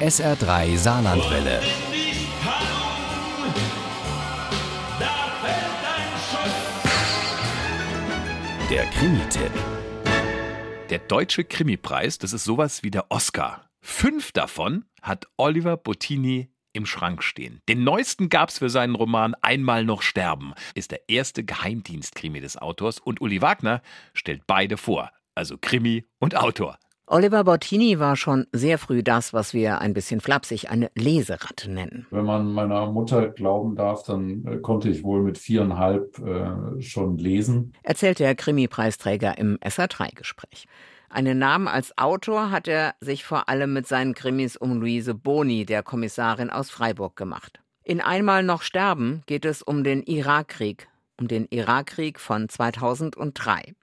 SR3 Saarlandwelle. Der Krimi-Tipp. Der Deutsche Krimipreis, das ist sowas wie der Oscar. Fünf davon hat Oliver Bottini im Schrank stehen. Den neuesten gab's für seinen Roman Einmal noch sterben. Ist der erste Geheimdienstkrimi des Autors und Uli Wagner stellt beide vor. Also Krimi und Autor. Oliver Bottini war schon sehr früh das, was wir ein bisschen flapsig eine Leseratte nennen. Wenn man meiner Mutter glauben darf, dann äh, konnte ich wohl mit viereinhalb äh, schon lesen. Erzählt der Krimi-Preisträger im SA3-Gespräch. Einen Namen als Autor hat er sich vor allem mit seinen Krimis um Luise Boni, der Kommissarin aus Freiburg, gemacht. In Einmal noch sterben geht es um den Irakkrieg, um den Irakkrieg von 2003.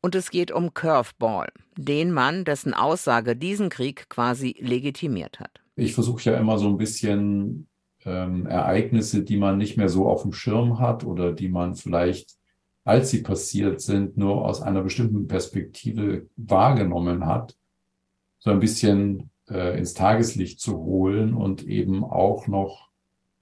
Und es geht um Curveball, den Mann, dessen Aussage diesen Krieg quasi legitimiert hat. Ich versuche ja immer so ein bisschen ähm, Ereignisse, die man nicht mehr so auf dem Schirm hat oder die man vielleicht, als sie passiert sind, nur aus einer bestimmten Perspektive wahrgenommen hat, so ein bisschen äh, ins Tageslicht zu holen und eben auch noch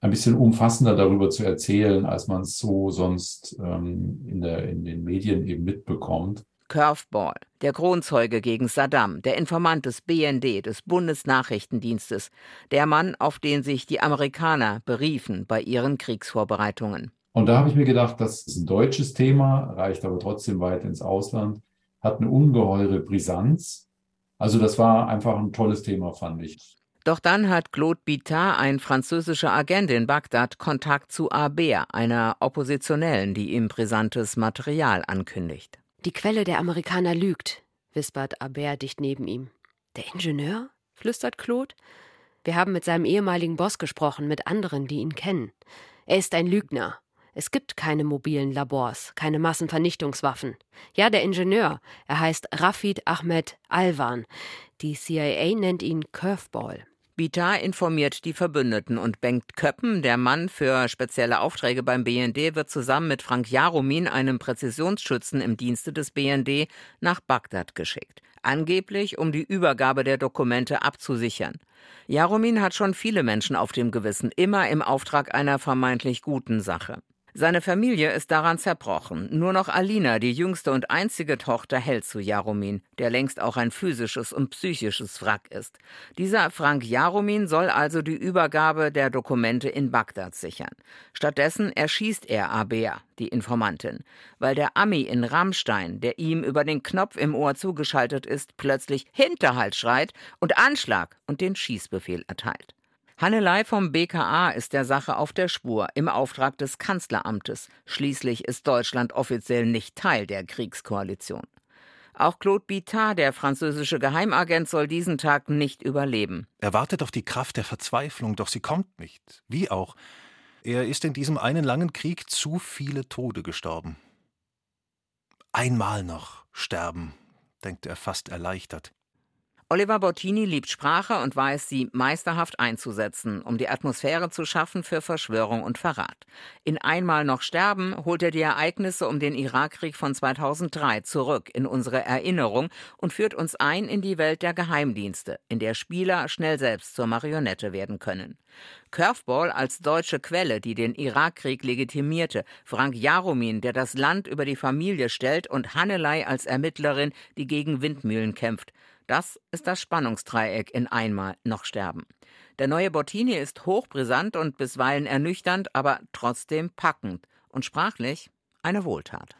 ein bisschen umfassender darüber zu erzählen, als man es so sonst ähm, in, der, in den Medien eben mitbekommt. Curveball, der Kronzeuge gegen Saddam, der Informant des BND, des Bundesnachrichtendienstes, der Mann, auf den sich die Amerikaner beriefen bei ihren Kriegsvorbereitungen. Und da habe ich mir gedacht, das ist ein deutsches Thema, reicht aber trotzdem weit ins Ausland, hat eine ungeheure Brisanz. Also das war einfach ein tolles Thema, fand ich. Doch dann hat Claude Bittard, ein französischer Agent in Bagdad, Kontakt zu Aber, einer Oppositionellen, die ihm brisantes Material ankündigt. Die Quelle der Amerikaner lügt, wispert Aber dicht neben ihm. Der Ingenieur? flüstert Claude. Wir haben mit seinem ehemaligen Boss gesprochen, mit anderen, die ihn kennen. Er ist ein Lügner. Es gibt keine mobilen Labors, keine Massenvernichtungswaffen. Ja, der Ingenieur, er heißt Rafid Ahmed Alwan. Die CIA nennt ihn Curveball. Bitar informiert die Verbündeten und Bengt Köppen, der Mann für spezielle Aufträge beim BND, wird zusammen mit Frank Jaromin, einem Präzisionsschützen im Dienste des BND, nach Bagdad geschickt. Angeblich, um die Übergabe der Dokumente abzusichern. Jaromin hat schon viele Menschen auf dem Gewissen, immer im Auftrag einer vermeintlich guten Sache. Seine Familie ist daran zerbrochen. Nur noch Alina, die jüngste und einzige Tochter, hält zu Jaromin, der längst auch ein physisches und psychisches Wrack ist. Dieser Frank Jaromin soll also die Übergabe der Dokumente in Bagdad sichern. Stattdessen erschießt er Abea, die Informantin, weil der Ami in Rammstein, der ihm über den Knopf im Ohr zugeschaltet ist, plötzlich Hinterhalt schreit und Anschlag und den Schießbefehl erteilt. Hannelei vom BKA ist der Sache auf der Spur im Auftrag des Kanzleramtes. Schließlich ist Deutschland offiziell nicht Teil der Kriegskoalition. Auch Claude Bittard, der französische Geheimagent, soll diesen Tag nicht überleben. Er wartet auf die Kraft der Verzweiflung, doch sie kommt nicht. Wie auch. Er ist in diesem einen langen Krieg zu viele Tode gestorben. Einmal noch sterben, denkt er fast erleichtert. Oliver Bottini liebt Sprache und weiß, sie meisterhaft einzusetzen, um die Atmosphäre zu schaffen für Verschwörung und Verrat. In Einmal noch sterben holt er die Ereignisse um den Irakkrieg von 2003 zurück in unsere Erinnerung und führt uns ein in die Welt der Geheimdienste, in der Spieler schnell selbst zur Marionette werden können. Curveball als deutsche Quelle, die den Irakkrieg legitimierte, Frank Jaromin, der das Land über die Familie stellt und Hannelei als Ermittlerin, die gegen Windmühlen kämpft. Das ist das Spannungsdreieck in Einmal noch sterben. Der neue Bottini ist hochbrisant und bisweilen ernüchternd, aber trotzdem packend und sprachlich eine Wohltat.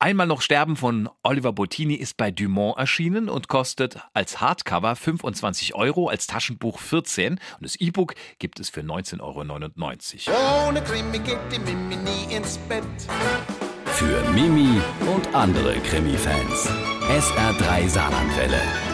Einmal noch sterben von Oliver Bottini ist bei Dumont erschienen und kostet als Hardcover 25 Euro, als Taschenbuch 14 und das E-Book gibt es für 19,99 Euro. Ohne Krimi geht die Mimi nie ins Bett. Für Mimi und andere Krimi-Fans. SR3 Saarlandwelle.